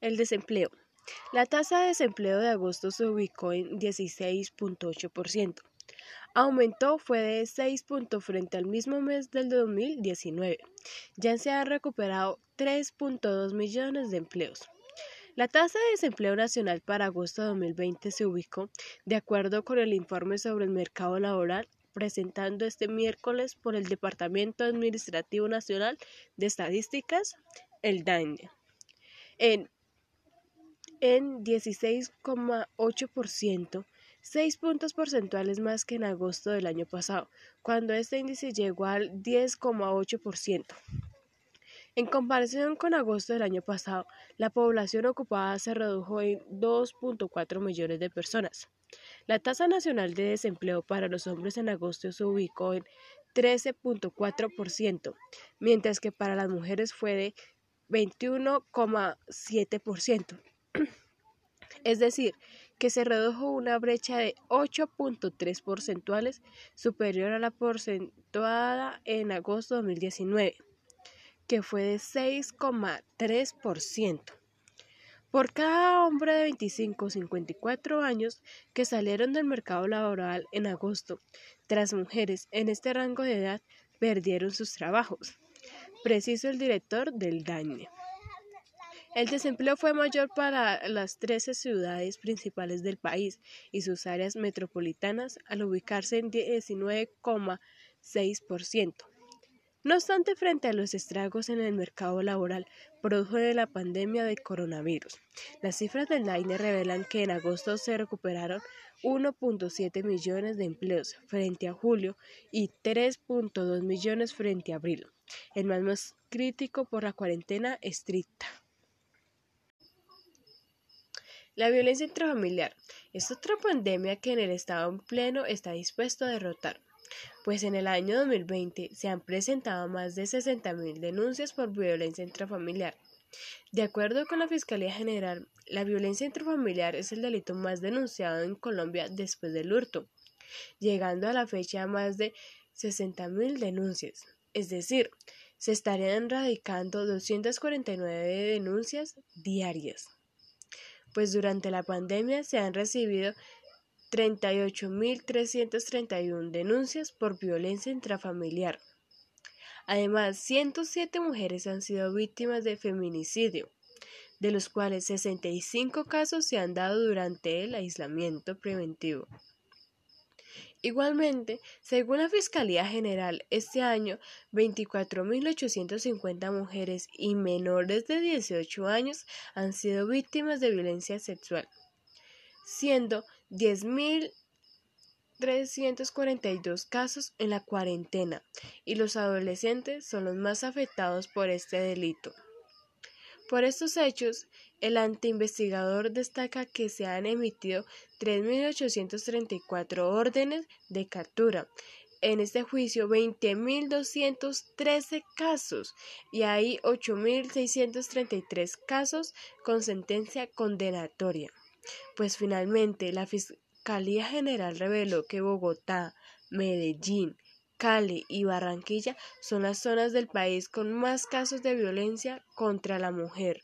El desempleo. La tasa de desempleo de agosto se ubicó en 16.8%. Aumentó fue de 6 puntos frente al mismo mes del 2019. Ya se han recuperado 3.2 millones de empleos. La tasa de desempleo nacional para agosto de 2020 se ubicó, de acuerdo con el informe sobre el mercado laboral presentando este miércoles por el Departamento Administrativo Nacional de Estadísticas, el DANE, en, en 16,8%, 6 puntos porcentuales más que en agosto del año pasado, cuando este índice llegó al 10,8%. En comparación con agosto del año pasado, la población ocupada se redujo en 2.4 millones de personas. La tasa nacional de desempleo para los hombres en agosto se ubicó en 13.4%, mientras que para las mujeres fue de 21,7%. Es decir, que se redujo una brecha de 8.3 porcentuales superior a la porcentuada en agosto de 2019, que fue de 6,3%. Por cada hombre de 25 o 54 años que salieron del mercado laboral en agosto, tres mujeres en este rango de edad perdieron sus trabajos, preciso el director del DANE. El desempleo fue mayor para las 13 ciudades principales del país y sus áreas metropolitanas al ubicarse en 19,6%. No obstante, frente a los estragos en el mercado laboral produjo de la pandemia de coronavirus, las cifras del DAINE revelan que en agosto se recuperaron 1.7 millones de empleos frente a julio y 3.2 millones frente a abril, el más crítico por la cuarentena estricta. La violencia intrafamiliar es otra pandemia que en el Estado en pleno está dispuesto a derrotar, pues en el año 2020 se han presentado más de 60.000 denuncias por violencia intrafamiliar. De acuerdo con la Fiscalía General, la violencia intrafamiliar es el delito más denunciado en Colombia después del hurto, llegando a la fecha a más de 60.000 denuncias, es decir, se estarían radicando 249 denuncias diarias pues durante la pandemia se han recibido 38.331 denuncias por violencia intrafamiliar. Además, 107 mujeres han sido víctimas de feminicidio, de los cuales 65 casos se han dado durante el aislamiento preventivo. Igualmente, según la Fiscalía General, este año 24.850 mujeres y menores de 18 años han sido víctimas de violencia sexual, siendo 10.342 casos en la cuarentena, y los adolescentes son los más afectados por este delito. Por estos hechos, el anteinvestigador destaca que se han emitido 3.834 órdenes de captura. En este juicio, 20.213 casos y hay 8.633 casos con sentencia condenatoria. Pues finalmente, la Fiscalía General reveló que Bogotá, Medellín, Cali y Barranquilla son las zonas del país con más casos de violencia contra la mujer.